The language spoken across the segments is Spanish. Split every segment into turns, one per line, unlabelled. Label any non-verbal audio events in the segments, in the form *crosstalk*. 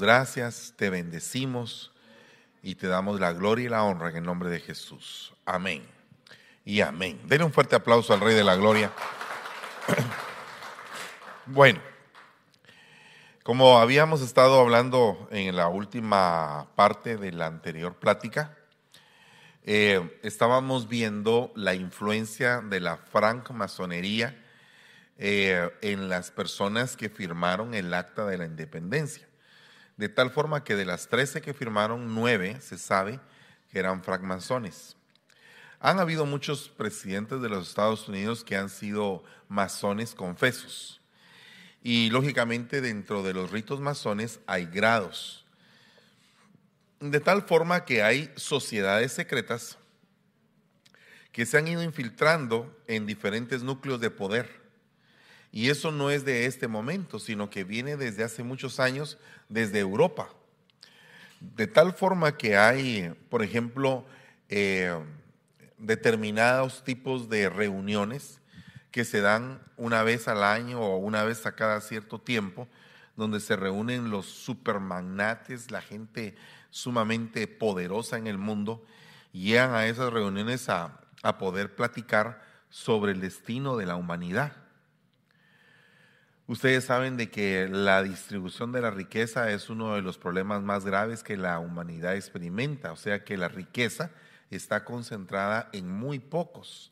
gracias, te bendecimos y te damos la gloria y la honra en el nombre de Jesús. Amén. Y amén. Denle un fuerte aplauso al Rey de la Gloria. *clears throat* Bueno, como habíamos estado hablando en la última parte de la anterior plática, eh, estábamos viendo la influencia de la francmasonería eh, en las personas que firmaron el acta de la independencia. De tal forma que de las 13 que firmaron, 9 se sabe que eran francmasones. Han habido muchos presidentes de los Estados Unidos que han sido masones confesos. Y lógicamente dentro de los ritos masones hay grados. De tal forma que hay sociedades secretas que se han ido infiltrando en diferentes núcleos de poder. Y eso no es de este momento, sino que viene desde hace muchos años desde Europa. De tal forma que hay, por ejemplo, eh, determinados tipos de reuniones que se dan una vez al año o una vez a cada cierto tiempo, donde se reúnen los supermagnates, la gente sumamente poderosa en el mundo, y llegan a esas reuniones a, a poder platicar sobre el destino de la humanidad. Ustedes saben de que la distribución de la riqueza es uno de los problemas más graves que la humanidad experimenta, o sea que la riqueza está concentrada en muy pocos,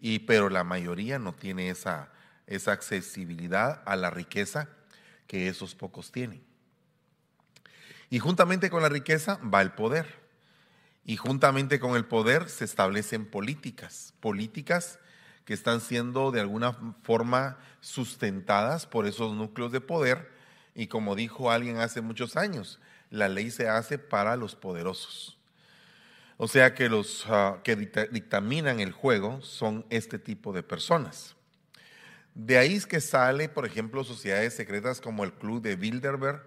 y, pero la mayoría no tiene esa, esa accesibilidad a la riqueza que esos pocos tienen. Y juntamente con la riqueza va el poder. Y juntamente con el poder se establecen políticas, políticas que están siendo de alguna forma sustentadas por esos núcleos de poder. Y como dijo alguien hace muchos años, la ley se hace para los poderosos. O sea que los ah, que dictaminan el juego son este tipo de personas. De ahí es que sale, por ejemplo, sociedades secretas como el Club de Bilderberg,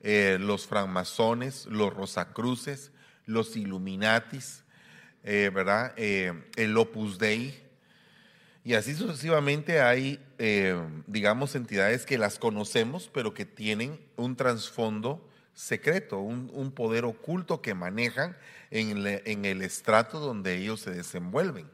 eh, los francmasones, los rosacruces, los Illuminatis, eh, ¿verdad? Eh, el Opus Dei. Y así sucesivamente hay, digamos, entidades que las conocemos, pero que tienen un trasfondo secreto, un, poder oculto que manejan en, el estrato donde ellos se desenvuelven.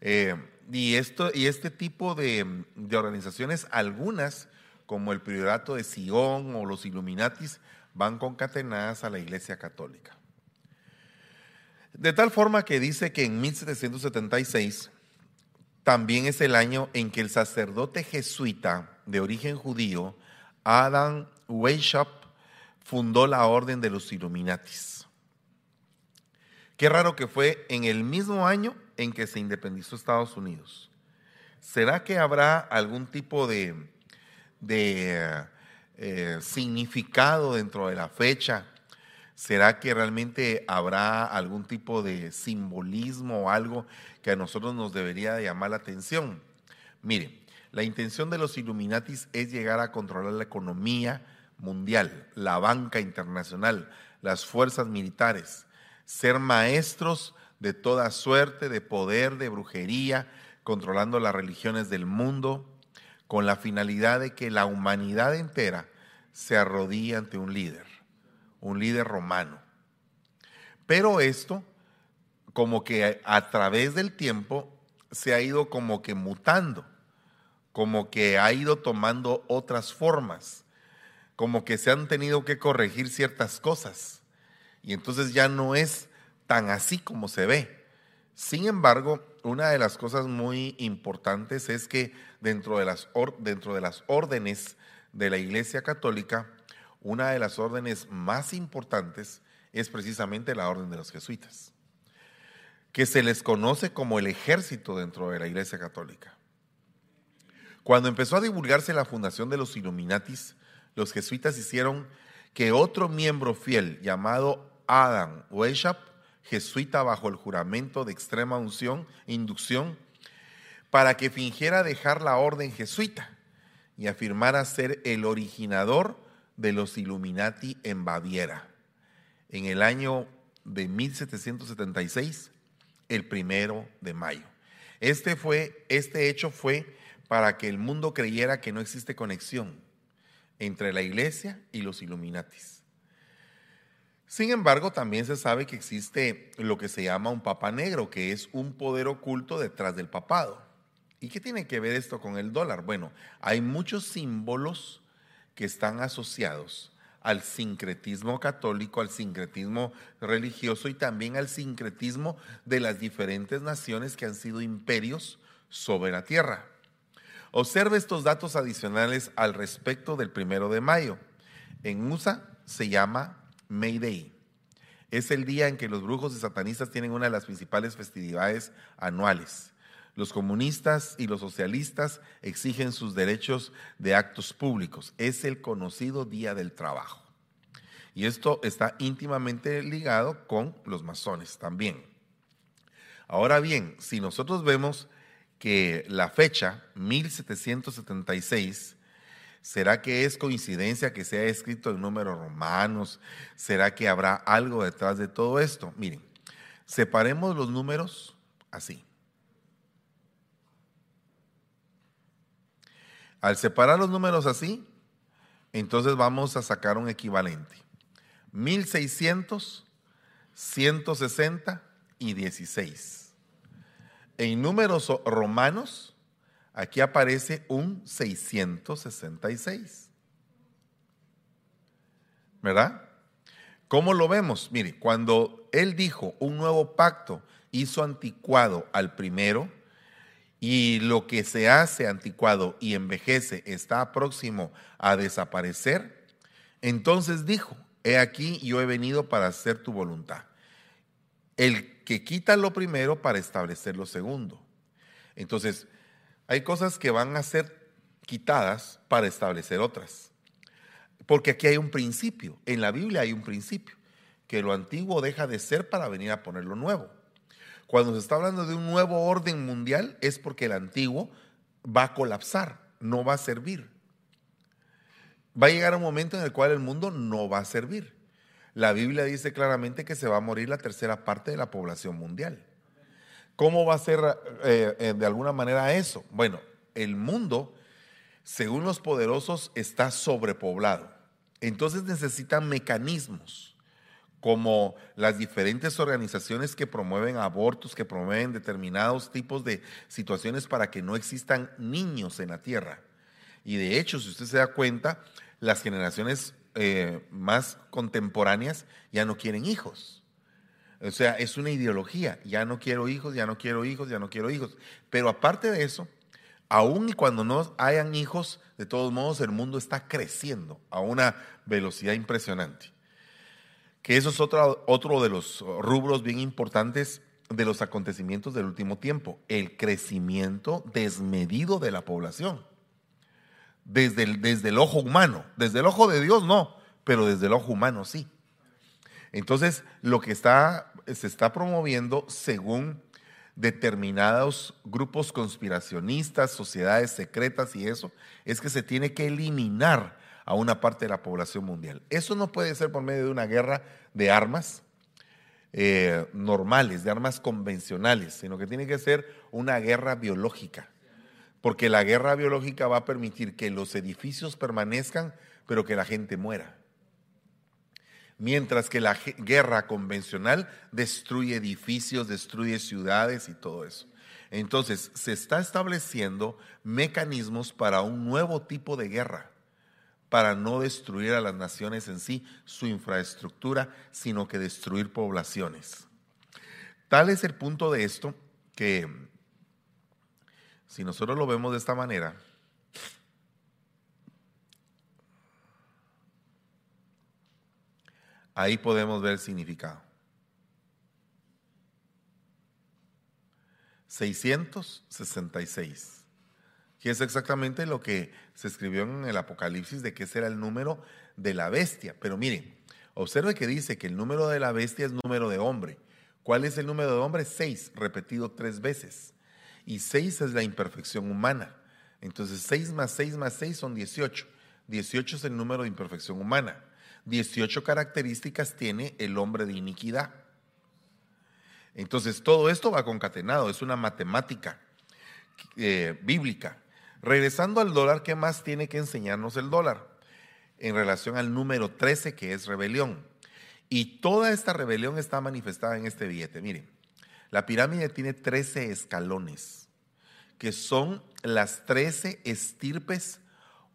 Eh, y, esto, y este tipo de, organizaciones, algunas, como el Priorato de Sion o los Illuminatis, van concatenadas a la Iglesia Católica. De tal forma que dice que en 1776 también es el año en que el sacerdote jesuita de origen judío, Adam Weishaupt, fundó la orden de los Illuminatis. Qué raro que fue en el mismo año en que se independizó Estados Unidos. ¿Será que habrá algún tipo de, eh, significado dentro de la fecha? ¿Será que realmente habrá algún tipo de simbolismo o algo que a nosotros nos debería llamar la atención? Mire, la intención de los Illuminatis es llegar a controlar la economía, mundial, la banca internacional, las fuerzas militares, ser maestros de toda suerte de poder, de brujería, controlando las religiones del mundo, con la finalidad de que la humanidad entera se arrodille ante un líder, un líder romano. Pero esto, como que a través del tiempo, se ha ido como que mutando, como que ha ido tomando otras formas como que se han tenido que corregir ciertas cosas y entonces ya no es tan así como se ve. Sin embargo, una de las cosas muy importantes es que dentro de las, dentro de las órdenes de la Iglesia Católica, una de las órdenes más importantes es precisamente la orden de los jesuitas, que se les conoce como el ejército dentro de la Iglesia Católica. Cuando empezó a divulgarse la fundación de los Illuminatis, los jesuitas hicieron que otro miembro fiel llamado Adam Weishaupt, jesuita bajo el juramento de extrema unción, inducción, para que fingiera dejar la orden jesuita y afirmara ser el originador de los Illuminati en Baviera. En el año de 1776, el primero de mayo. Este, fue, este hecho fue para que el mundo creyera que no existe conexión entre la iglesia y los Illuminatis. Sin embargo, también se sabe que existe lo que se llama un papa negro, que es un poder oculto detrás del papado. ¿Y qué tiene que ver esto con el dólar? Bueno, hay muchos símbolos que están asociados al sincretismo católico, al sincretismo religioso y también al sincretismo de las diferentes naciones que han sido imperios sobre la tierra. Observe estos datos adicionales al respecto del primero de mayo. En USA se llama May Day. Es el día en que los brujos y satanistas tienen una de las principales festividades anuales. Los comunistas y los socialistas exigen sus derechos de actos públicos. Es el conocido Día del Trabajo. Y esto está íntimamente ligado con los masones también. Ahora bien, si nosotros vemos que la fecha 1776, ¿será que es coincidencia que se haya escrito en números romanos? ¿Será que habrá algo detrás de todo esto? Miren, separemos los números así. Al separar los números así, entonces vamos a sacar un equivalente. 1600, 160 y 16. En números romanos, aquí aparece un 666. ¿Verdad? ¿Cómo lo vemos? Mire, cuando él dijo un nuevo pacto hizo anticuado al primero y lo que se hace anticuado y envejece está próximo a desaparecer, entonces dijo, he aquí yo he venido para hacer tu voluntad. El que quita lo primero para establecer lo segundo. Entonces, hay cosas que van a ser quitadas para establecer otras. Porque aquí hay un principio, en la Biblia hay un principio, que lo antiguo deja de ser para venir a poner lo nuevo. Cuando se está hablando de un nuevo orden mundial es porque el antiguo va a colapsar, no va a servir. Va a llegar un momento en el cual el mundo no va a servir. La Biblia dice claramente que se va a morir la tercera parte de la población mundial. ¿Cómo va a ser eh, eh, de alguna manera eso? Bueno, el mundo, según los poderosos, está sobrepoblado. Entonces necesitan mecanismos como las diferentes organizaciones que promueven abortos, que promueven determinados tipos de situaciones para que no existan niños en la tierra. Y de hecho, si usted se da cuenta, las generaciones eh, más contemporáneas ya no quieren hijos. O sea, es una ideología. Ya no quiero hijos, ya no quiero hijos, ya no quiero hijos. Pero aparte de eso, aún y cuando no hayan hijos, de todos modos el mundo está creciendo a una velocidad impresionante. Que eso es otro, otro de los rubros bien importantes de los acontecimientos del último tiempo, el crecimiento desmedido de la población desde el, desde el ojo humano. Desde el ojo de Dios no, pero desde el ojo humano sí. Entonces, lo que está, se está promoviendo según determinados grupos conspiracionistas, sociedades secretas y eso, es que se tiene que eliminar a una parte de la población mundial. Eso no puede ser por medio de una guerra de armas eh, normales, de armas convencionales, sino que tiene que ser una guerra biológica porque la guerra biológica va a permitir que los edificios permanezcan, pero que la gente muera. Mientras que la guerra convencional destruye edificios, destruye ciudades y todo eso. Entonces, se está estableciendo mecanismos para un nuevo tipo de guerra, para no destruir a las naciones en sí, su infraestructura, sino que destruir poblaciones. Tal es el punto de esto que si nosotros lo vemos de esta manera, ahí podemos ver el significado. 666, es exactamente lo que se escribió en el Apocalipsis de que ese era el número de la bestia. Pero miren, observe que dice que el número de la bestia es número de hombre. ¿Cuál es el número de hombre? Seis, repetido tres veces y 6 es la imperfección humana. Entonces 6 más 6 más 6 son 18. 18 es el número de imperfección humana. 18 características tiene el hombre de iniquidad. Entonces todo esto va concatenado, es una matemática eh, bíblica. Regresando al dólar, ¿qué más tiene que enseñarnos el dólar? en relación al número 13 que es rebelión. Y toda esta rebelión está manifestada en este billete. Miren, la pirámide tiene 13 escalones, que son las 13 estirpes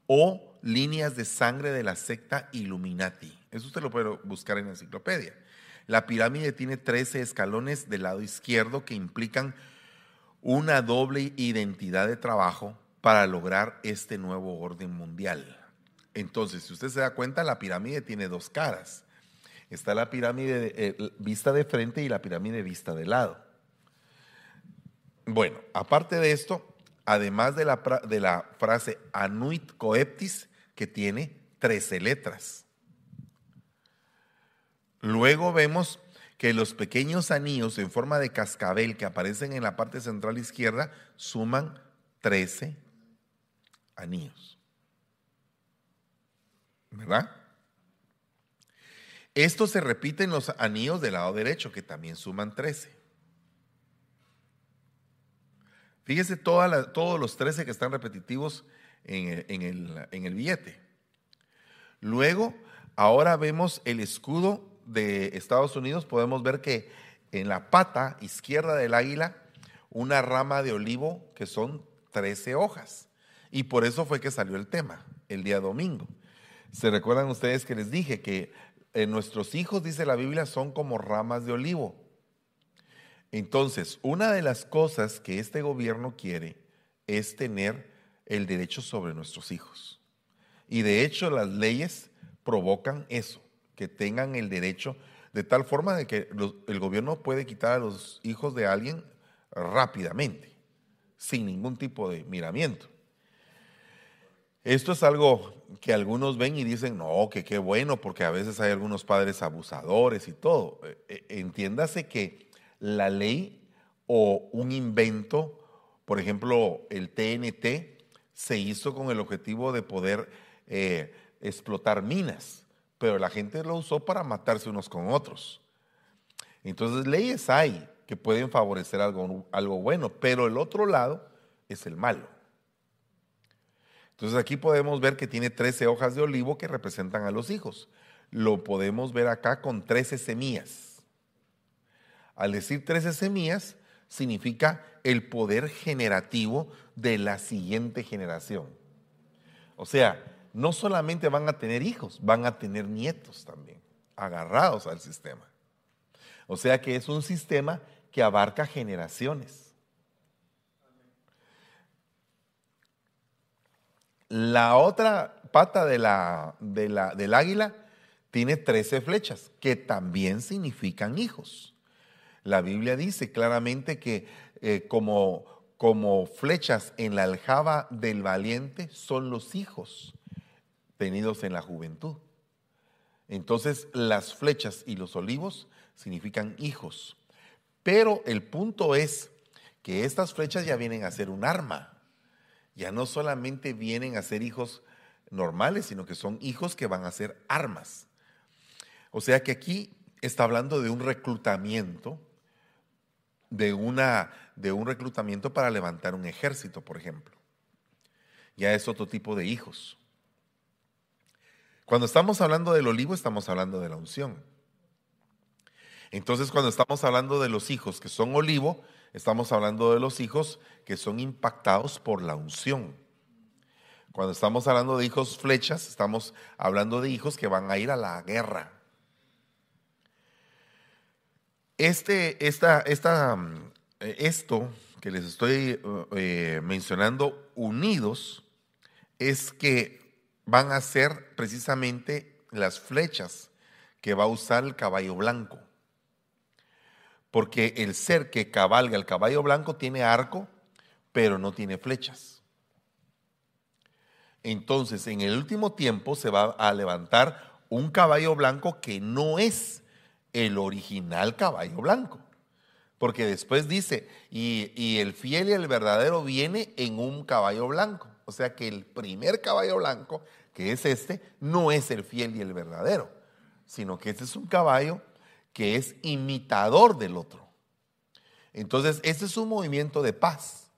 o líneas de sangre de la secta Illuminati. Eso usted lo puede buscar en la enciclopedia. La pirámide tiene 13 escalones del lado izquierdo que implican una doble identidad de trabajo para lograr este nuevo orden mundial. Entonces, si usted se da cuenta, la pirámide tiene dos caras. Está la pirámide eh, vista de frente y la pirámide vista de lado. Bueno, aparte de esto, además de la, de la frase anuit coeptis, que tiene 13 letras. Luego vemos que los pequeños anillos en forma de cascabel que aparecen en la parte central izquierda suman 13 anillos. ¿Verdad? Esto se repite en los anillos del lado derecho, que también suman 13. Fíjese todos los 13 que están repetitivos en el, billete. Luego, ahora vemos el escudo de Estados Unidos. Podemos ver que en la pata izquierda del águila, una rama de olivo que son 13 hojas. Y por eso fue que salió el tema el día domingo. ¿Se recuerdan ustedes que les dije que eh, nuestros hijos, dice la Biblia, son como ramas de olivo? Entonces, una de las cosas que este gobierno quiere es tener el derecho sobre nuestros hijos. Y de hecho las leyes provocan eso, que tengan el derecho de tal forma de que el gobierno puede quitar a los hijos de alguien rápidamente, sin ningún tipo de miramiento. Esto es algo que algunos ven y dicen, no, que qué bueno, porque a veces hay algunos padres abusadores y todo. Eh, eh, entiéndase que la ley o un invento, por ejemplo, el TNT, se hizo con el objetivo de poder eh, explotar minas, pero la gente lo usó para matarse unos con otros. Entonces, leyes hay que pueden favorecer algo, algo bueno, pero el otro lado es el malo. Entonces aquí podemos ver que tiene 13 hojas de olivo que representan a los hijos. Lo podemos ver acá con 13 semillas. Al decir 13 semillas, significa el poder generativo de la siguiente generación. O sea, no solamente van a tener hijos, van a tener nietos también, agarrados al sistema. O sea que es un sistema que abarca generaciones. La otra pata del águila tiene 13 flechas, que también significan hijos. La Biblia dice claramente que eh, como flechas en la aljaba del valiente son los hijos tenidos en la juventud. Entonces las flechas y los olivos significan hijos. Pero el punto es que estas flechas ya vienen a ser un arma. Ya no solamente vienen a ser hijos normales, sino que son hijos que van a ser armas. O sea que aquí está hablando de un reclutamiento de, una, de un reclutamiento para levantar un ejército, por ejemplo. Ya es otro tipo de hijos. Cuando estamos hablando del olivo, estamos hablando de la unción. Entonces, cuando estamos hablando de los hijos que son olivo, estamos hablando de los hijos que son impactados por la unción. Cuando estamos hablando de hijos flechas, estamos hablando de hijos que van a ir a la guerra. Este, esta, esta, mm, esto que les estoy eh, mencionando, unidos, es que van a ser precisamente las flechas que va a usar el caballo blanco. Porque el ser que cabalga el caballo blanco tiene arco, pero no tiene flechas. Entonces, en el último tiempo se va a levantar un caballo blanco que no es el original caballo blanco. Porque después dice, y, el fiel y el verdadero viene en un caballo blanco. O sea que el primer caballo blanco, que es este, no es el fiel y el verdadero, sino que este es un caballo que es imitador del otro. Entonces, este es un movimiento de paz,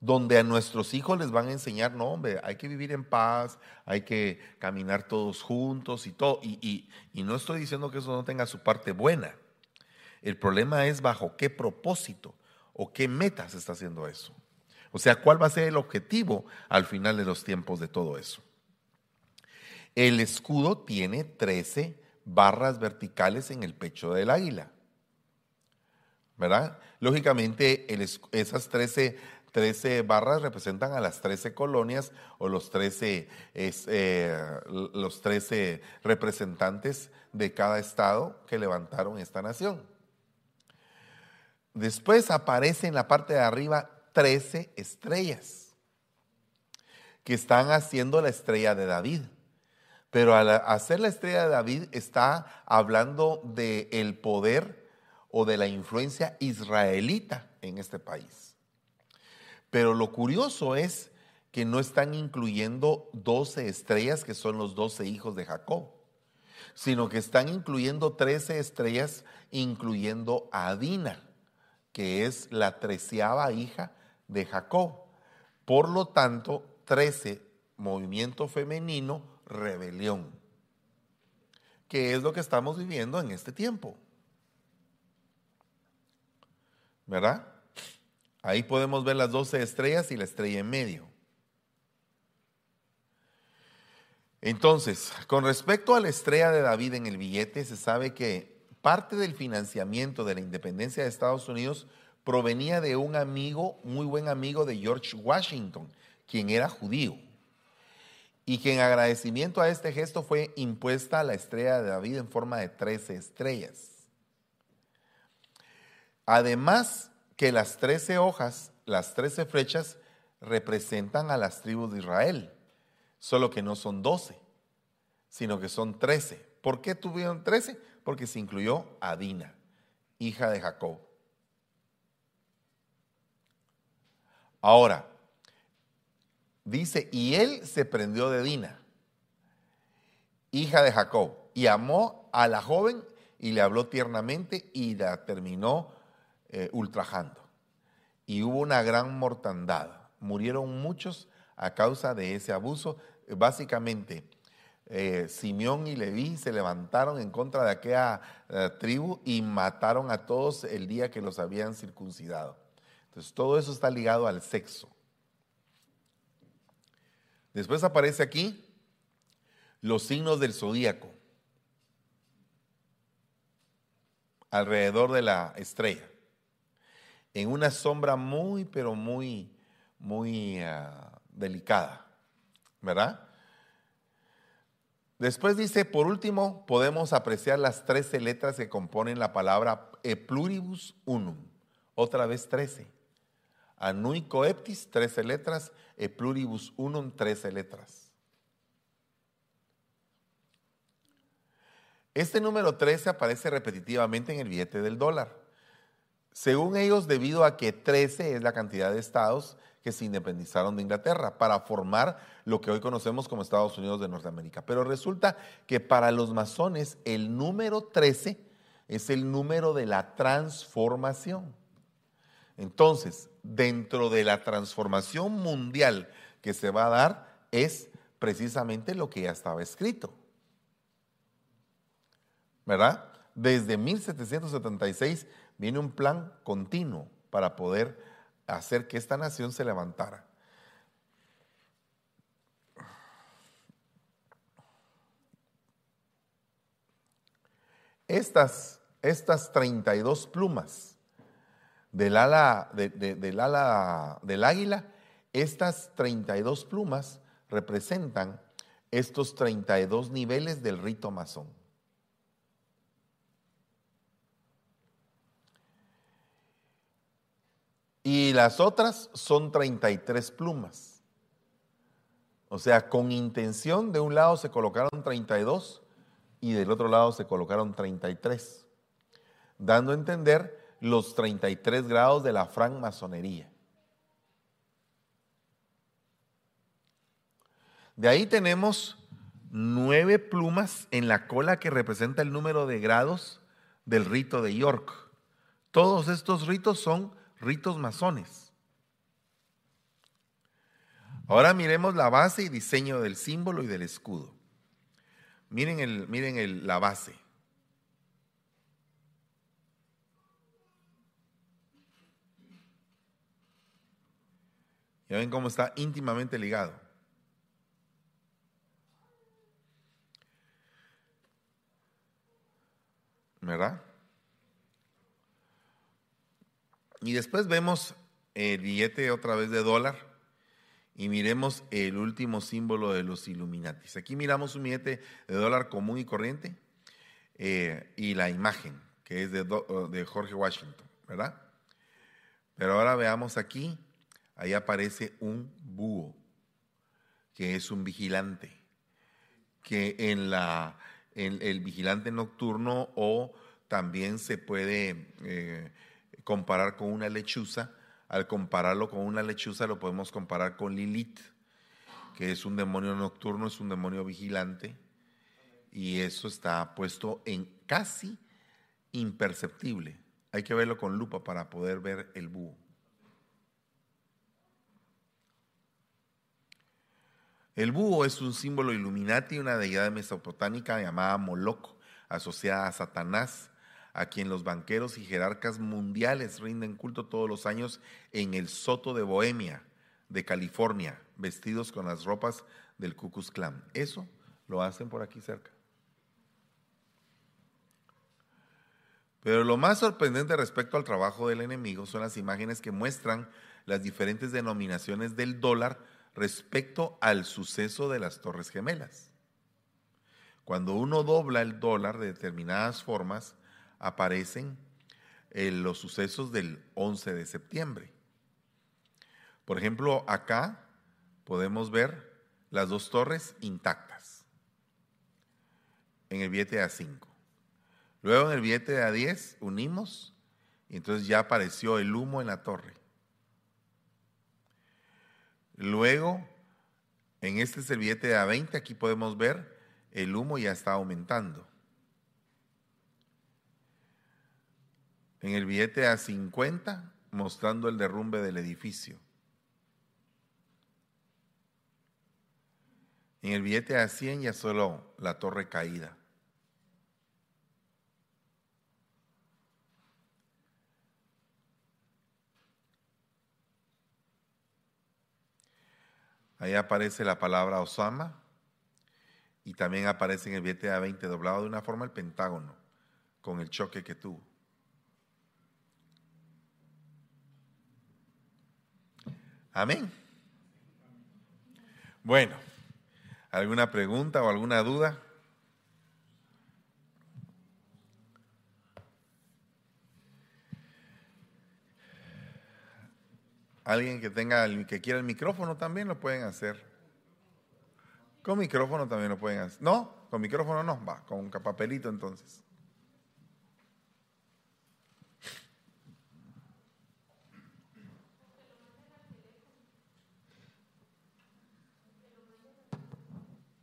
donde a nuestros hijos les van a enseñar, no, hombre, hay que vivir en paz, hay que caminar todos juntos y todo. Y, y, no estoy diciendo que eso no tenga su parte buena. El problema es bajo qué propósito o qué metas está haciendo eso. O sea, cuál va a ser el objetivo al final de los tiempos de todo eso. El escudo tiene 13 barras verticales en el pecho del águila. ¿Verdad? Lógicamente, esas 13 13 barras representan a las 13 colonias o los 13, eh, los 13 representantes de cada estado que levantaron esta nación. Después aparece en la parte de arriba 13 estrellas que están haciendo la estrella de David. Pero al hacer la estrella de David está hablando del el poder o de la influencia israelita en este país. Pero lo curioso es que no están incluyendo 12 estrellas, que son los 12 hijos de Jacob, sino que están incluyendo 13 estrellas, incluyendo a Dina, que es la treceava hija de Jacob. Por lo tanto, 13, movimiento femenino, rebelión, que es lo que estamos viviendo en este tiempo. ¿Verdad? Ahí podemos ver las 12 estrellas y la estrella en medio. Entonces, con respecto a la estrella de David en el billete, se sabe que parte del financiamiento de la independencia de Estados Unidos provenía de un amigo, muy buen amigo de George Washington, quien era judío. Y que en agradecimiento a este gesto fue impuesta la estrella de David en forma de 13 estrellas. Además, que las trece hojas, las trece flechas, representan a las tribus de Israel, solo que no son doce, sino que son trece. ¿Por qué tuvieron trece? Porque se incluyó a Dina, hija de Jacob. Ahora, dice, y él se prendió de Dina, hija de Jacob, y amó a la joven y le habló tiernamente y la terminó eh, ultrajando. Y hubo una gran mortandad. Murieron muchos a causa de ese abuso. Básicamente, eh, Simeón y Leví se levantaron en contra de aquella eh, tribu y mataron a todos el día que los habían circuncidado. Entonces, todo eso está ligado al sexo. Después aparece aquí los signos del zodíaco alrededor de la estrella en una sombra muy, pero muy, muy ah, delicada, ¿verdad? Después dice, por último, podemos apreciar las 13 letras que componen la palabra e pluribus unum. Otra vez 13. Anui coeptis, 13 letras. E pluribus unum, 13 letras. Este número 13 aparece repetitivamente en el billete del dólar. Según ellos, debido a que 13 es la cantidad de estados que se independizaron de Inglaterra para formar lo que hoy conocemos como Estados Unidos de Norteamérica. Pero resulta que para los masones el número 13 es el número de la transformación. Entonces, dentro de la transformación mundial que se va a dar es precisamente lo que ya estaba escrito. ¿Verdad? Desde 1776 viene un plan continuo para poder hacer que esta nación se levantara. Estas, estas 32 plumas del ala, del ala del águila, estas 32 plumas representan estos 32 niveles del rito masón. Y las otras son 33 plumas. O sea, con intención de un lado se colocaron 32 y del otro lado se colocaron 33, dando a entender los 33 grados de la francmasonería. De ahí tenemos nueve plumas en la cola que representa el número de grados del rito de York. Todos estos ritos son ritos masones. Ahora miremos la base y diseño del símbolo y del escudo. Miren, el, miren el, la base. Ya ven cómo está íntimamente ligado. ¿Verdad? Y después vemos el billete otra vez de dólar y miremos el último símbolo de los Illuminatis. Aquí miramos un billete de dólar común y corriente eh, y la imagen que es de, de Jorge Washington, ¿verdad? Pero ahora veamos aquí, ahí aparece un búho, que es un vigilante, que en, la, el vigilante nocturno o también se puede... Eh, comparar con una lechuza. Al compararlo con una lechuza lo podemos comparar con Lilith, que es un demonio nocturno, es un demonio vigilante. Y eso está puesto en casi imperceptible. Hay que verlo con lupa para poder ver el búho. El búho es un símbolo Illuminati, una deidad mesopotámica llamada Moloch, asociada a Satanás a quien los banqueros y jerarcas mundiales rinden culto todos los años en el Soto de Bohemia, de California, vestidos con las ropas del Ku Klux Klan. Eso lo hacen por aquí cerca. Pero lo más sorprendente respecto al trabajo del enemigo son las imágenes que muestran las diferentes denominaciones del dólar respecto al suceso de las Torres Gemelas. Cuando uno dobla el dólar de determinadas formas, aparecen en los sucesos del 11 de septiembre. Por ejemplo, acá podemos ver las dos torres intactas en el billete A5. Luego en el billete de A10 unimos y entonces ya apareció el humo en la torre. Luego, en este es el billete de A20, aquí podemos ver el humo ya está aumentando. en el billete a 50 mostrando el derrumbe del edificio. En el billete a 100 ya solo la torre caída. Ahí aparece la palabra Osama y también aparece en el billete A20 doblado de una forma el Pentágono con el choque que tuvo. Amén. Bueno, ¿alguna pregunta o alguna duda? Alguien que tenga que quiera el micrófono también lo pueden hacer. Con micrófono también lo pueden hacer. No, con micrófono no, va, con papelito entonces.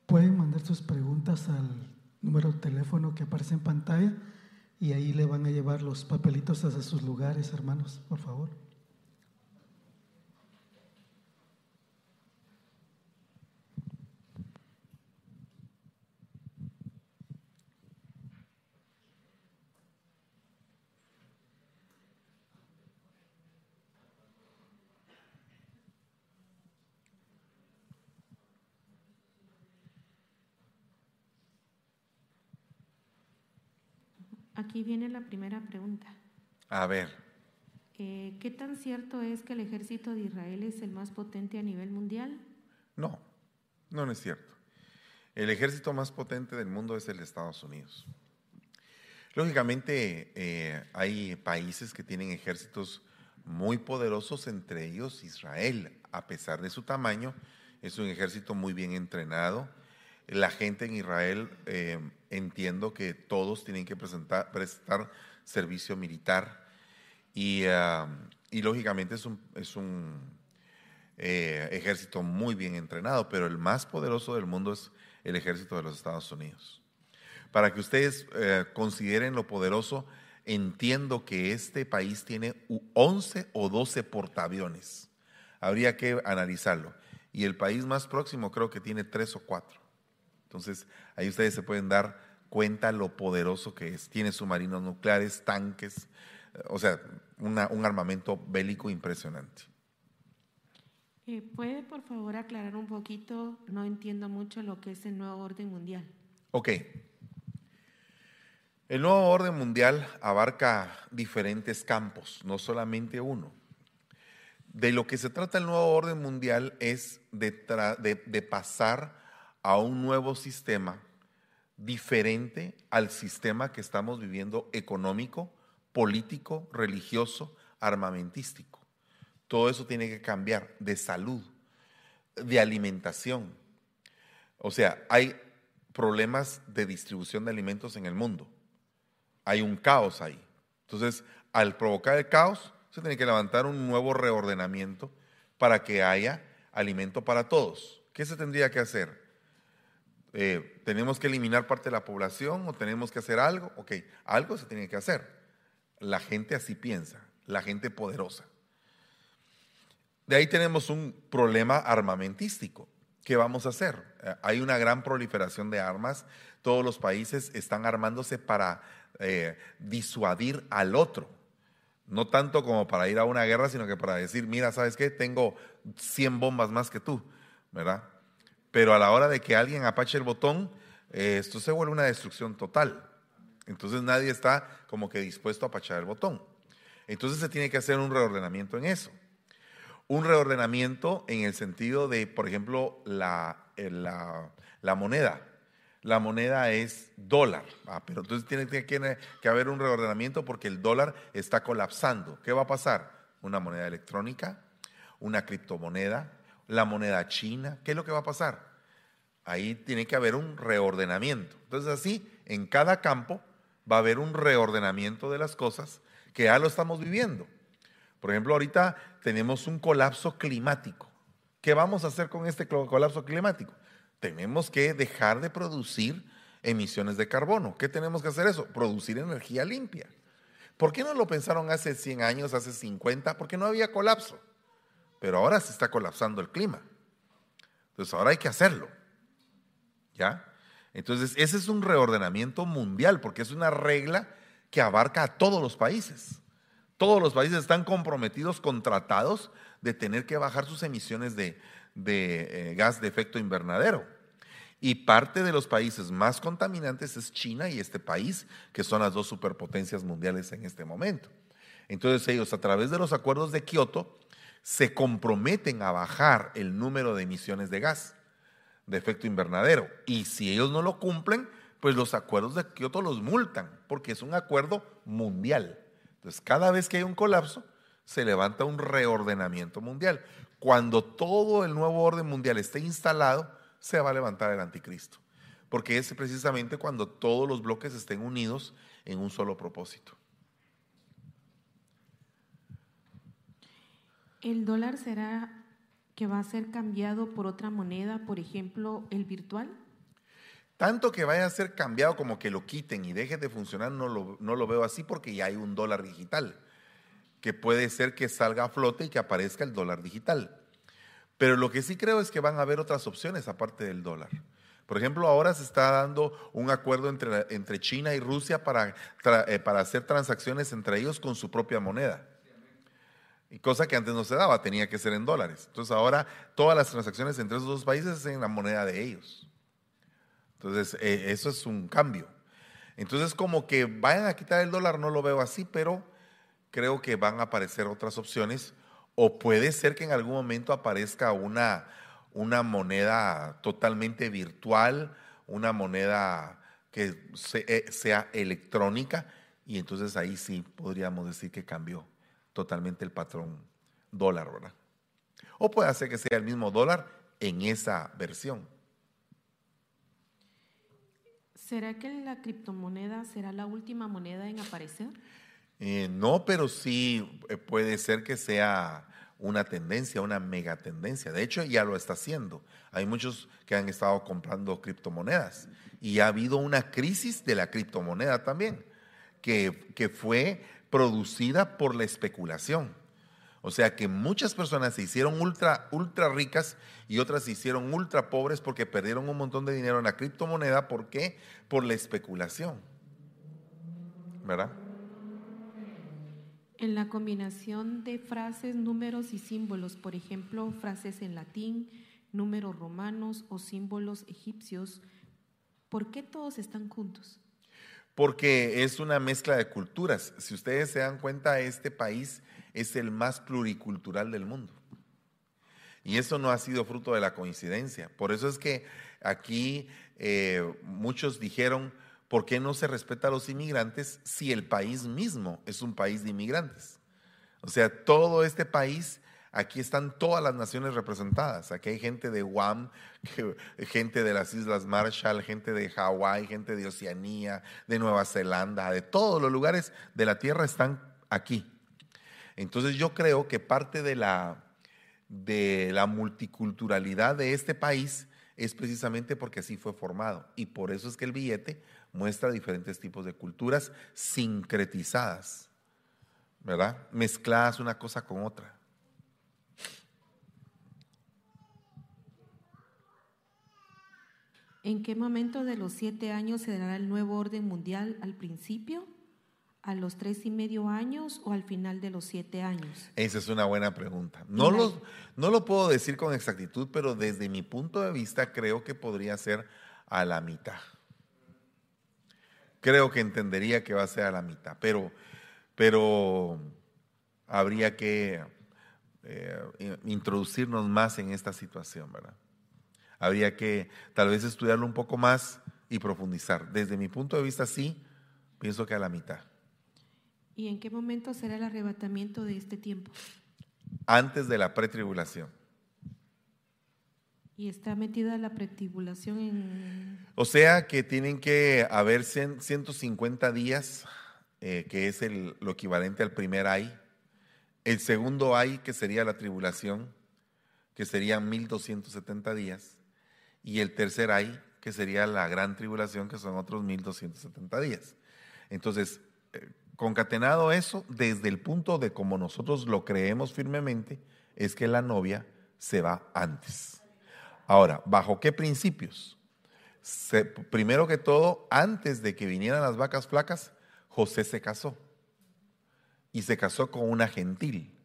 Pueden mandar sus preguntas al número de teléfono que aparece en pantalla y ahí le van a llevar los papelitos hasta sus lugares, hermanos, por favor.
Aquí viene la primera pregunta.
A ver.
Eh, ¿Qué tan cierto es que el ejército de Israel es el más potente a nivel mundial?
No, no, es cierto. El ejército más potente del mundo es el de Estados Unidos. Lógicamente eh, hay países que tienen ejércitos muy poderosos, entre ellos Israel, a pesar de su tamaño, es un ejército muy bien entrenado, la gente en Israel, eh, entiendo que todos tienen que presentar, prestar servicio militar y, ah, lógicamente es un, es un eh, ejército muy bien entrenado, pero el más poderoso del mundo es el ejército de los Estados Unidos. Para que ustedes eh, consideren lo poderoso, entiendo que este país tiene 11 o 12 portaaviones. Habría que analizarlo. y el país más próximo creo que tiene tres o cuatro. Entonces, ahí ustedes se pueden dar cuenta lo poderoso que es. Tiene submarinos nucleares, tanques, o sea, un armamento bélico impresionante.
Eh, ¿Puede por favor aclarar un poquito? No entiendo mucho lo que es el nuevo orden mundial.
Ok. El nuevo orden mundial abarca diferentes campos, no solamente uno. De lo que se trata el nuevo orden mundial es de, de pasar a un nuevo sistema diferente al sistema que estamos viviendo económico, político, religioso, armamentístico. Todo eso tiene que cambiar de salud, de alimentación. O sea, hay problemas de distribución de alimentos en el mundo. Hay un caos ahí. Entonces, al provocar el caos, se tiene que levantar un nuevo reordenamiento para que haya alimento para todos. ¿Qué se tendría que hacer? Eh, ¿Tenemos que eliminar parte de la población o tenemos que hacer algo? Ok, algo se tiene que hacer. La gente así piensa, la gente poderosa. De ahí tenemos un problema armamentístico. ¿Qué vamos a hacer? Eh, hay una gran proliferación de armas. Todos los países están armándose para eh, disuadir al otro. No tanto como para ir a una guerra, sino que para decir, mira, ¿sabes qué? Tengo 100 bombas más que tú, ¿verdad? Pero a la hora de que alguien apache el botón, eh, esto se vuelve una destrucción total. Entonces nadie está como que dispuesto a apachar el botón. Entonces se tiene que hacer un reordenamiento en eso. Un reordenamiento en el sentido de, por ejemplo, la, eh, la, moneda. La moneda es dólar, ah, pero entonces tiene que, que haber un reordenamiento porque el dólar está colapsando. ¿Qué va a pasar? Una moneda electrónica, una criptomoneda, la moneda china. ¿Qué es lo que va a pasar? Ahí tiene que haber un reordenamiento. Entonces así, en cada campo va a haber un reordenamiento de las cosas que ya lo estamos viviendo. Por ejemplo, ahorita tenemos un colapso climático. ¿Qué vamos a hacer con este colapso climático? Tenemos que dejar de producir emisiones de carbono. ¿Qué tenemos que hacer eso? Producir energía limpia. ¿Por qué no lo pensaron hace 100 años, hace 50? Porque no había colapso pero ahora se está colapsando el clima. Entonces ahora hay que hacerlo. ¿Ya? Entonces ese es un reordenamiento mundial porque es una regla que abarca a todos los países. Todos los países están comprometidos con tratados de tener que bajar sus emisiones de, de eh, gas de efecto invernadero. Y parte de los países más contaminantes es China y este país, que son las dos superpotencias mundiales en este momento. Entonces ellos a través de los acuerdos de Kioto se comprometen a bajar el número de emisiones de gas de efecto invernadero. Y si ellos no lo cumplen, pues los acuerdos de Kioto los multan, porque es un acuerdo mundial. Entonces, cada vez que hay un colapso, se levanta un reordenamiento mundial. Cuando todo el nuevo orden mundial esté instalado, se va a levantar el anticristo, porque es precisamente cuando todos los bloques estén unidos en un solo propósito.
¿El dólar será que va a ser cambiado por otra moneda, por ejemplo, el virtual?
Tanto que vaya a ser cambiado como que lo quiten y deje de funcionar, no lo, no lo veo así porque ya hay un dólar digital, que puede ser que salga a flote y que aparezca el dólar digital. Pero lo que sí creo es que van a haber otras opciones aparte del dólar. Por ejemplo, ahora se está dando un acuerdo entre, entre China y Rusia para, eh, para hacer transacciones entre ellos con su propia moneda. Cosa que antes no se daba, tenía que ser en dólares. Entonces ahora todas las transacciones entre esos dos países es en la moneda de ellos. Entonces eh, eso es un cambio. Entonces como que vayan a quitar el dólar, no lo veo así, pero creo que van a aparecer otras opciones. O puede ser que en algún momento aparezca una, una moneda totalmente virtual, una moneda que eh, sea electrónica, y entonces ahí sí podríamos decir que cambió totalmente el patrón dólar, ¿verdad? O puede ser que sea el mismo dólar en esa versión.
¿Será que la criptomoneda será la última moneda en aparecer?
Eh, no, pero sí eh, puede ser que sea una tendencia, una megatendencia. De hecho, ya lo está haciendo. Hay muchos que han estado comprando criptomonedas y ha habido una crisis de la criptomoneda también, que, que fue producida por la especulación. O sea que muchas personas se hicieron ultra, ultra ricas y otras se hicieron ultra pobres porque perdieron un montón de dinero en la criptomoneda. ¿Por qué? Por la especulación. ¿Verdad?
En la combinación de frases, números y símbolos, por ejemplo, frases en latín, números romanos o símbolos egipcios, ¿por qué todos están juntos?
Porque es una mezcla de culturas. Si ustedes se dan cuenta, este país es el más pluricultural del mundo. Y eso no ha sido fruto de la coincidencia. Por eso es que aquí eh, muchos dijeron, ¿por qué no se respeta a los inmigrantes si el país mismo es un país de inmigrantes? O sea, todo este país, aquí están todas las naciones representadas. Aquí hay gente de Guam, gente de las Islas Marshall, gente de Hawái, gente de Oceanía, de Nueva Zelanda, de todos los lugares de la Tierra están aquí. Entonces yo creo que parte de la, de la multiculturalidad de este país es precisamente porque así fue formado. Y por eso es que el billete muestra diferentes tipos de culturas sincretizadas, ¿verdad? Mezcladas una cosa con otra.
¿En qué momento de los siete años se dará el nuevo orden mundial al principio? a los tres y medio años o al final de los siete años?
Esa es una buena pregunta. No lo, no lo puedo decir con exactitud, pero desde mi punto de vista creo que podría ser a la mitad. Creo que entendería que va a ser a la mitad, pero, pero habría que eh, introducirnos más en esta situación, ¿verdad? Habría que tal vez estudiarlo un poco más y profundizar. Desde mi punto de vista, sí, pienso que a la mitad.
¿Y en qué momento será el arrebatamiento de este tiempo?
Antes de la pretribulación.
¿Y está metida la pretribulación en...?
O sea que tienen que haber 150 días, eh, que es el, lo equivalente al primer ay. El segundo ay, que sería la tribulación, que serían 1270 días. Y el tercer ay, que sería la gran tribulación, que son otros 1270 días. Entonces, eh, Concatenado eso, desde el punto de como nosotros lo creemos firmemente, es que la novia se va antes. Ahora, ¿bajo qué principios? primero que todo, antes de que vinieran las vacas flacas, José se casó. Y se casó con una gentil.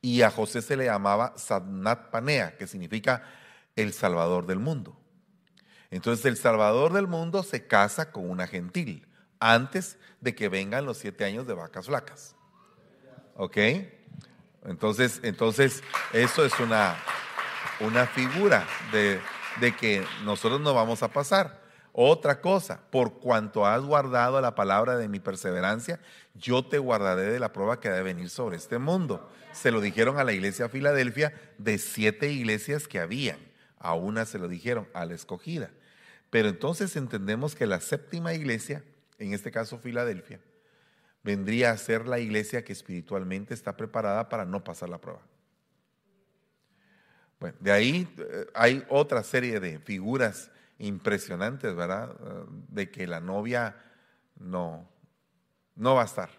Y a José se le llamaba Sadnat Panea, que significa el Salvador del mundo. Entonces el Salvador del mundo se casa con una gentil antes de que vengan los siete años de vacas flacas. ¿Ok? Entonces, entonces eso es una, una figura de, de que nosotros no vamos a pasar. Otra cosa, por cuanto has guardado la palabra de mi perseverancia, yo te guardaré de la prueba que ha de venir sobre este mundo. Se lo dijeron a la iglesia de Filadelfia de siete iglesias que habían. A una se lo dijeron, a la escogida. Pero entonces entendemos que la séptima iglesia en este caso Filadelfia, vendría a ser la iglesia que espiritualmente está preparada para no pasar la prueba. Bueno, de ahí eh, hay otra serie de figuras impresionantes, ¿verdad? Eh, de que la novia no, no va a estar.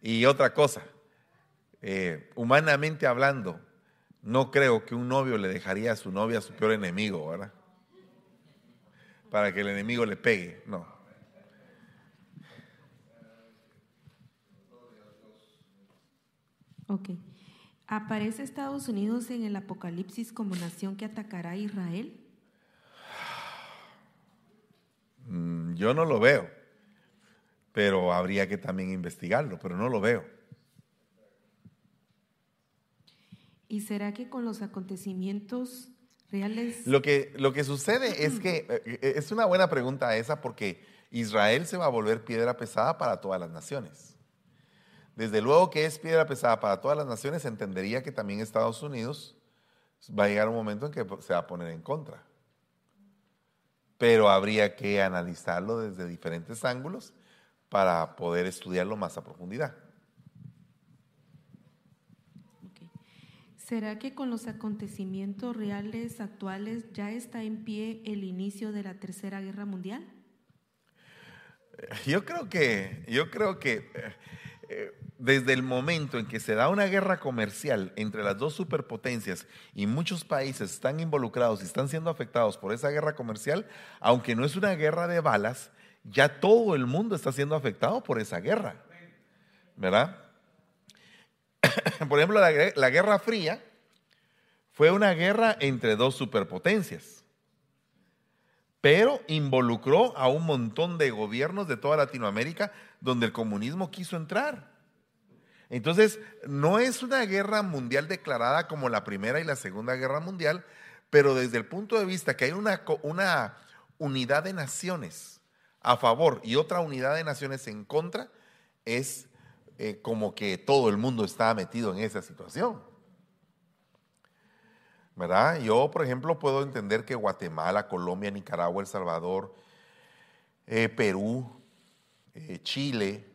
Y otra cosa, eh, humanamente hablando, no creo que un novio le dejaría a su novia a su peor enemigo, ¿verdad? Para que el enemigo le pegue, no.
Ok. ¿Aparece Estados Unidos en el Apocalipsis como nación que atacará a Israel?
Mm, yo no lo veo, pero habría que también investigarlo, pero no lo veo.
¿Y será que con los acontecimientos reales...
Lo que, lo que sucede es que, eh, eh, es una buena pregunta esa porque Israel se va a volver piedra pesada para todas las naciones. Desde luego que es piedra pesada para todas las naciones, entendería que también Estados Unidos va a llegar un momento en que se va a poner en contra. Pero habría que analizarlo desde diferentes ángulos para poder estudiarlo más a profundidad.
¿Será que con los acontecimientos reales actuales ya está en pie el inicio de la Tercera Guerra Mundial?
Yo creo que, yo creo que eh, desde el momento en que se da una guerra comercial entre las dos superpotencias y muchos países están involucrados y están siendo afectados por esa guerra comercial, aunque no es una guerra de balas, ya todo el mundo está siendo afectado por esa guerra. ¿Verdad? *laughs* Por ejemplo, la, Guerra Fría fue una guerra entre dos superpotencias, pero involucró a un montón de gobiernos de toda Latinoamérica donde el comunismo quiso entrar. Entonces, no es una guerra mundial declarada como la Primera y la Segunda Guerra Mundial, pero desde el punto de vista que hay una, una unidad de naciones a favor y otra unidad de naciones en contra, es eh, como que todo el mundo está metido en esa situación. ¿Verdad? Yo, por ejemplo, puedo entender que Guatemala, Colombia, Nicaragua, El Salvador, eh, Perú, eh, Chile,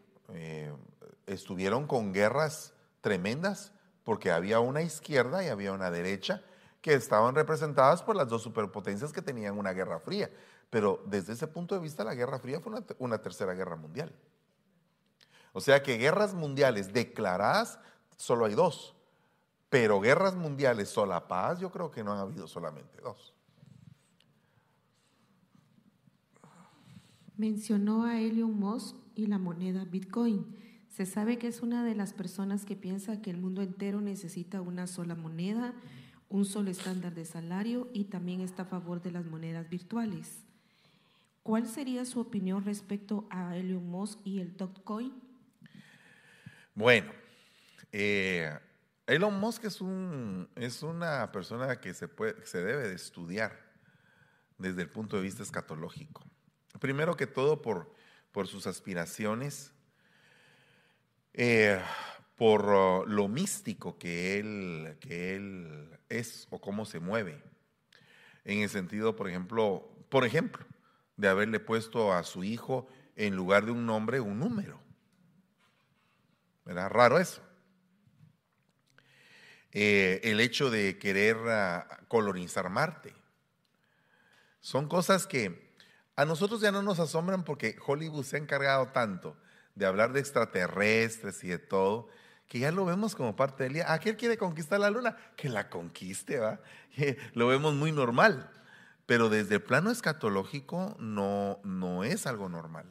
estuvieron con guerras tremendas porque había una izquierda y había una derecha que estaban representadas por las dos superpotencias que tenían una guerra fría. Pero desde ese punto de vista, la Guerra Fría fue una, tercera guerra mundial. O sea que guerras mundiales declaradas solo hay dos, pero guerras mundiales solapadas yo creo que no han habido solamente dos.
Mencionó a Elon Musk y la moneda Bitcoin. Se sabe que es una de las personas que piensa que el mundo entero necesita una sola moneda, un solo estándar de salario y también está a favor de las monedas virtuales. ¿Cuál sería su opinión respecto a Elon Musk y el Dogecoin?
Bueno, eh, Elon Musk es, un, es una persona que se, puede, se debe de estudiar desde el punto de vista escatológico. Primero que todo por, por sus aspiraciones, eh, por uh, lo místico que él, que él es o cómo se mueve. En el sentido, por ejemplo, por ejemplo, de haberle puesto a su hijo en lugar de un nombre un número. Era raro eso. Eh, el hecho de querer ah, colonizar Marte. Son cosas que a nosotros ya no nos asombran porque Hollywood se ha encargado tanto de hablar de extraterrestres y de todo, que ya lo vemos como parte del día. Aquel quiere conquistar la luna, que la conquiste, ¿va? *laughs* Lo vemos muy normal. Pero desde el plano escatológico no, no es algo normal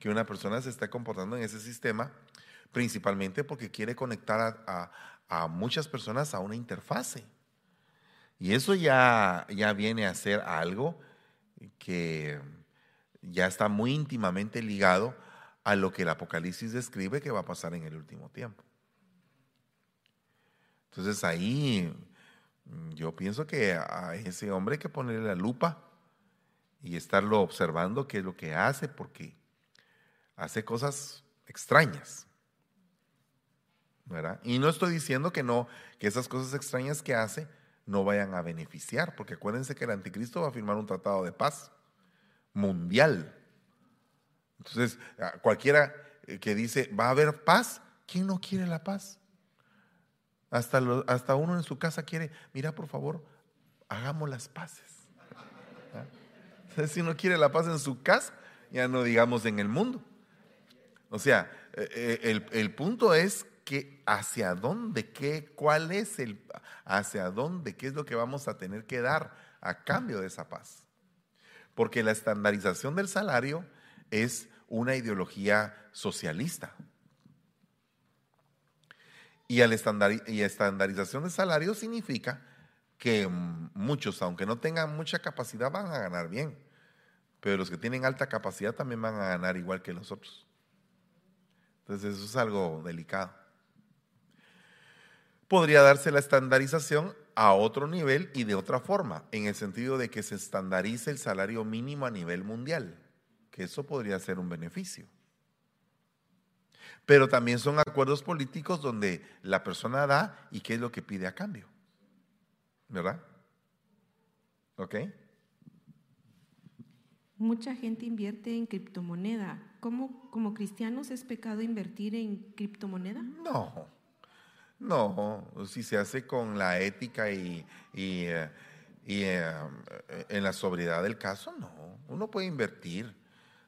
que una persona se esté comportando en ese sistema, principalmente porque quiere conectar a, muchas personas a una interfase. Y eso ya, ya viene a ser algo que ya está muy íntimamente ligado a lo que el Apocalipsis describe que va a pasar en el último tiempo. Entonces ahí Mm, yo pienso que a ese hombre hay que ponerle la lupa y estarlo observando qué es lo que hace, porque hace cosas extrañas. Y no estoy diciendo que no, que esas cosas extrañas que hace no vayan a beneficiar, porque acuérdense que el anticristo va a firmar un tratado de paz mundial. Entonces, cualquiera que dice, va a haber paz, ¿quién no quiere la paz? Hasta, hasta uno en su casa quiere, mira por favor, hagamos las paces. ¿Ah? *laughs* Si uno quiere la paz en su casa, ya no digamos en el mundo. O sea, eh, eh, el, el punto es que hacia dónde, qué, cuál es el, hacia dónde, qué es lo que vamos a tener que dar a cambio de esa paz. Porque la estandarización del salario es una ideología socialista. Y, al y estandarización de salario significa que muchos, aunque no tengan mucha capacidad, van a ganar bien. Pero los que tienen alta capacidad también van a ganar igual que los otros. Entonces eso es algo delicado. Podría darse la estandarización a otro nivel y de otra forma, en el sentido de que se estandarice el salario mínimo a nivel mundial, que eso podría ser un beneficio pero también son acuerdos políticos donde la persona da y qué es lo que pide a cambio. ¿Verdad? ¿Ok?
Mucha gente invierte en criptomoneda. ¿Cómo, como cristianos es pecado invertir en criptomoneda?
No, no, si se hace con la ética y, y, eh, eh, en la sobriedad del caso, no. Uno puede invertir,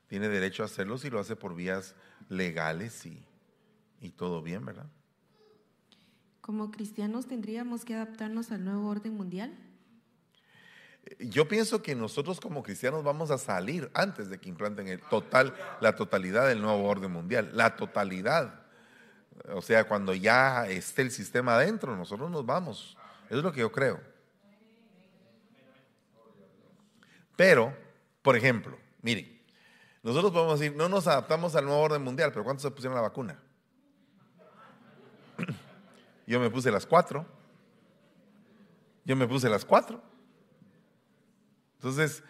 tiene derecho a hacerlo si lo hace por vías legales y, y todo bien, ¿verdad?
Como cristianos tendríamos que adaptarnos al nuevo orden mundial.
Yo pienso que nosotros como cristianos vamos a salir antes de que implanten el total, la totalidad del nuevo orden mundial, la totalidad. O sea, cuando ya esté el sistema adentro, nosotros nos vamos. Eso es lo que yo creo. Pero, por ejemplo, miren, nosotros podemos decir, no nos adaptamos al nuevo orden mundial, pero ¿cuántos se pusieron la vacuna? *clears throat* Yo me puse las cuatro. Yo me puse las cuatro. Entonces,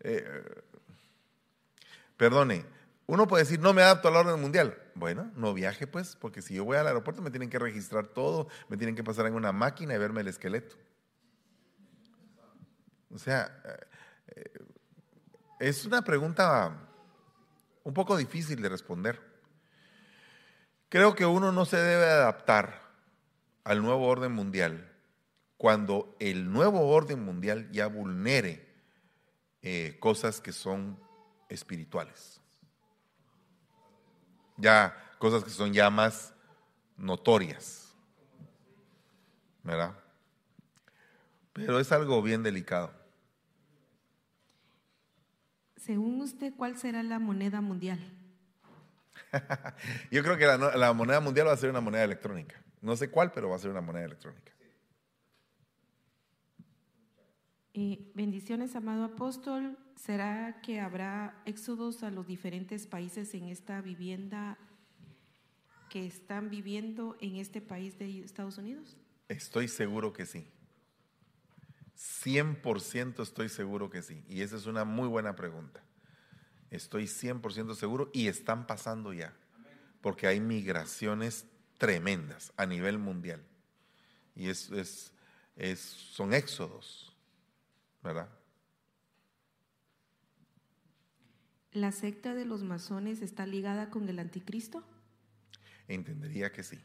eh, perdone, uno puede decir, no me adapto al orden mundial. Bueno, no viaje pues, porque si yo voy al aeropuerto me tienen que registrar todo, me tienen que pasar en una máquina y verme el esqueleto. O sea, eh, es una pregunta un poco difícil de responder. Creo que uno no se debe adaptar al nuevo orden mundial cuando el nuevo orden mundial ya vulnere eh, cosas que son espirituales. Ya, cosas que son ya más notorias. ¿Verdad? Pero es algo bien delicado.
Según usted, ¿cuál será la moneda mundial? *laughs*
Yo creo que la, la moneda mundial va a ser una moneda electrónica. No sé cuál, pero va a ser una moneda electrónica.
Eh, bendiciones, amado apóstol. ¿Será que habrá éxodos a los diferentes países en esta vivienda que están viviendo en este país de Estados Unidos?
Estoy seguro que sí. 100% estoy seguro que sí. Y esa es una muy buena pregunta. Estoy 100% seguro y están pasando ya. Porque hay migraciones tremendas a nivel mundial. Y es, es, son éxodos, ¿verdad?
¿La secta de los masones está ligada con el anticristo?
Entendería que sí.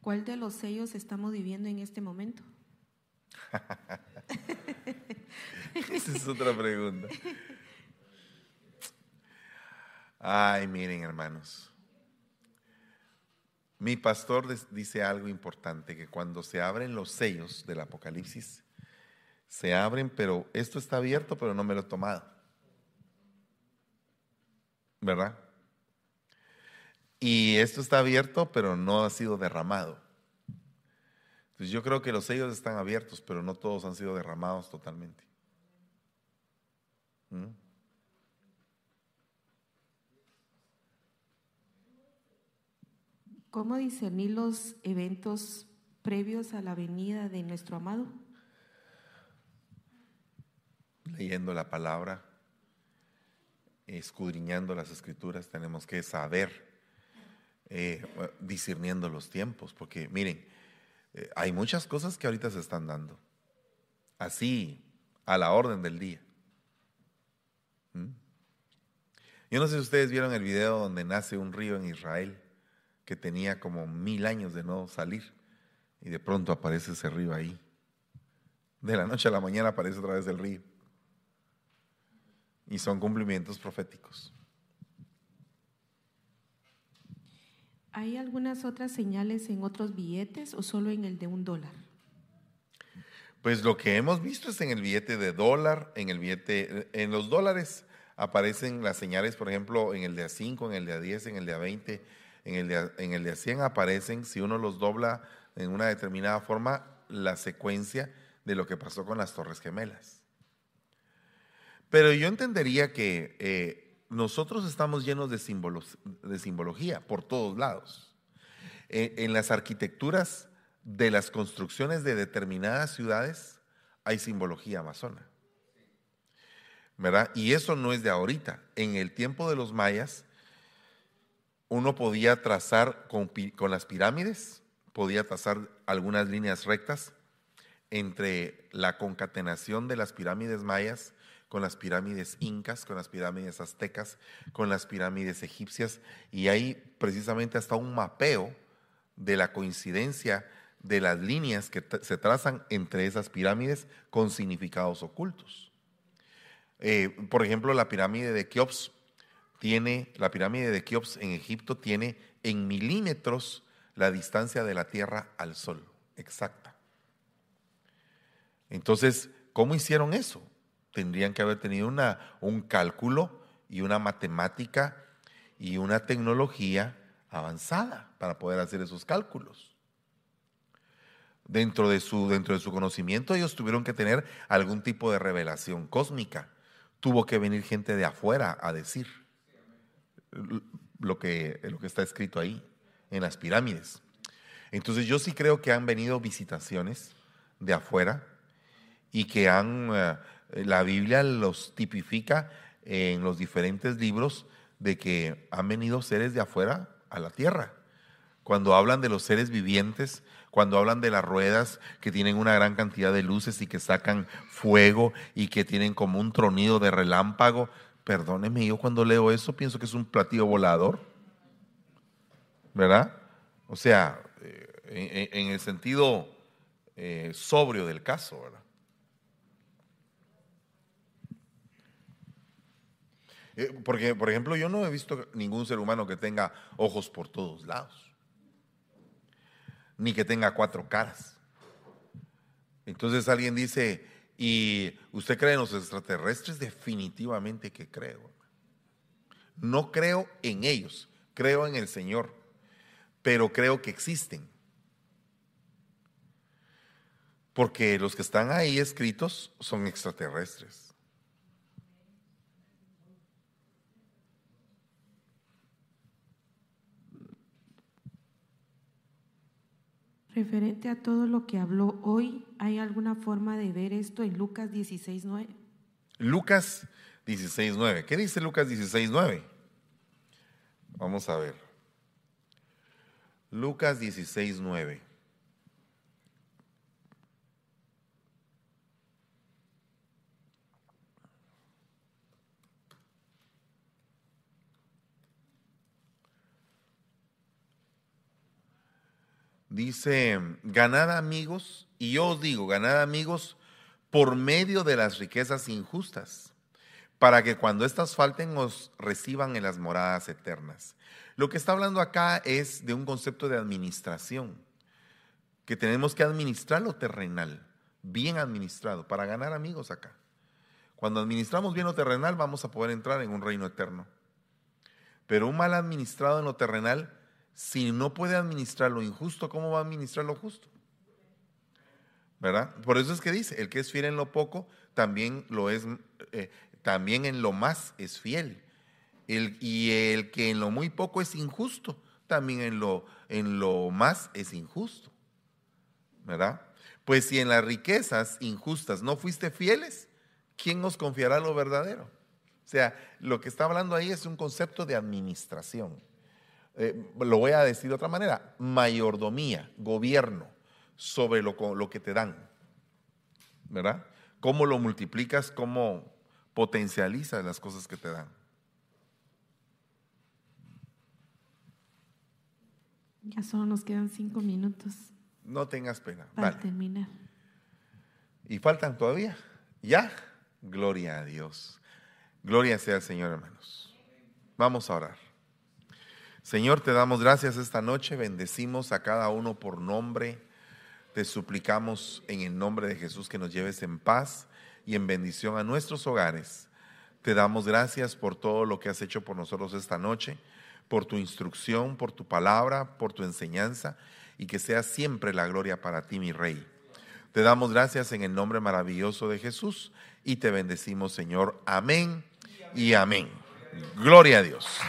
¿Cuál de los sellos estamos viviendo en este momento? *laughs*
Esa es otra pregunta. Ay, miren hermanos. Mi pastor dice algo importante, que cuando se abren los sellos del Apocalipsis, se abren, pero esto está abierto, pero no me lo he tomado. ¿Verdad? Y esto está abierto, pero no ha sido derramado. Entonces yo creo que los sellos están abiertos, pero no todos han sido derramados totalmente. ¿Mm?
¿Cómo discernir los eventos previos a la venida de nuestro amado?
Leyendo la palabra, escudriñando las escrituras, tenemos que saber, eh, discerniendo los tiempos, porque miren, eh, hay muchas cosas que ahorita se están dando, así, a la orden del día. ¿Mm? Yo no sé si ustedes vieron el video donde nace un río en Israel que tenía como mil años de no salir y de pronto aparece ese río ahí. De la noche a la mañana aparece otra vez el río. Y son cumplimientos proféticos.
¿Hay algunas otras señales en otros billetes o solo en el de un dólar?
Pues lo que hemos visto es en el billete de dólar, en el billete, en los dólares aparecen las señales, por ejemplo, en el de a 5, en el de a 10, en el de a 20, en el, de, en el de 100 aparecen, si uno los dobla en una determinada forma, la secuencia de lo que pasó con las Torres Gemelas. Pero yo entendería que eh, nosotros estamos llenos de, símbolos, de simbología por todos lados. Eh, en las arquitecturas de las construcciones de determinadas ciudades hay simbología amazona. ¿Verdad? Y eso no es de ahorita. En el tiempo de los mayas, uno podía trazar con, las pirámides, podía trazar algunas líneas rectas entre la concatenación de las pirámides mayas con las pirámides incas, con las pirámides aztecas, con las pirámides egipcias, y hay precisamente hasta un mapeo de la coincidencia de las líneas que se trazan entre esas pirámides con significados ocultos. Eh, por ejemplo, la pirámide de Keops tiene, la pirámide de Keops en Egipto tiene en milímetros la distancia de la Tierra al Sol, exacta. Entonces, ¿cómo hicieron eso? Tendrían que haber tenido un cálculo y una matemática y una tecnología avanzada para poder hacer esos cálculos. Dentro de, su, dentro de su conocimiento ellos tuvieron que tener algún tipo de revelación cósmica. Tuvo que venir gente de afuera a decir lo que, lo que está escrito ahí, en las pirámides. Entonces yo sí creo que han venido visitaciones de afuera y que han, eh, la Biblia los tipifica en los diferentes libros de que han venido seres de afuera a la tierra. Cuando hablan de los seres vivientes, cuando hablan de las ruedas que tienen una gran cantidad de luces y que sacan fuego y que tienen como un tronido de relámpago, perdóneme, yo cuando leo eso pienso que es un platillo volador, ¿verdad? O sea, eh, en, el sentido eh, sobrio del caso, ¿verdad? Eh, porque, por ejemplo, yo no he visto ningún ser humano que tenga ojos por todos lados, ni que tenga cuatro caras. Entonces alguien dice, ¿y usted cree en los extraterrestres? Definitivamente que creo. No creo en ellos, creo en el Señor, pero creo que existen. Porque los que están ahí escritos son extraterrestres.
Referente a todo lo que habló hoy, ¿hay alguna forma de ver esto en Lucas 16.9?
Lucas 16.9. ¿Qué dice Lucas 16.9? Vamos a ver. Lucas 16.9. Dice, ganad amigos, y yo os digo, ganad amigos por medio de las riquezas injustas, para que cuando éstas falten os reciban en las moradas eternas. Lo que está hablando acá es de un concepto de administración, que tenemos que administrar lo terrenal, bien administrado, para ganar amigos acá. Cuando administramos bien lo terrenal, vamos a poder entrar en un reino eterno. Pero un mal administrado en lo terrenal si no puede administrar lo injusto, ¿cómo va a administrar lo justo? ¿Verdad? Por eso es que dice, el que es fiel en lo poco, también lo es, eh, también en lo más es fiel. El, y el que en lo muy poco es injusto, también en lo, en lo más es injusto. ¿Verdad? Pues si en las riquezas injustas no fuiste fieles, ¿quién os confiará lo verdadero? O sea, lo que está hablando ahí es un concepto de administración. Eh, lo voy a decir de otra manera, mayordomía, gobierno sobre lo, lo que te dan, ¿verdad? Cómo lo multiplicas, cómo potencializas las cosas que te dan.
Ya solo nos quedan cinco minutos.
No tengas pena.
Para terminar.
¿Y faltan todavía? ¿Ya? Gloria a Dios. Gloria sea al Señor, hermanos. Vamos a orar. Señor, te damos gracias esta noche, bendecimos a cada uno por nombre, te suplicamos en el nombre de Jesús que nos lleves en paz y en bendición a nuestros hogares. Te damos gracias por todo lo que has hecho por nosotros esta noche, por tu instrucción, por tu palabra, por tu enseñanza y que sea siempre la gloria para ti, mi Rey. Te damos gracias en el nombre maravilloso de Jesús y te bendecimos, Señor. Amén y amén. Gloria a Dios.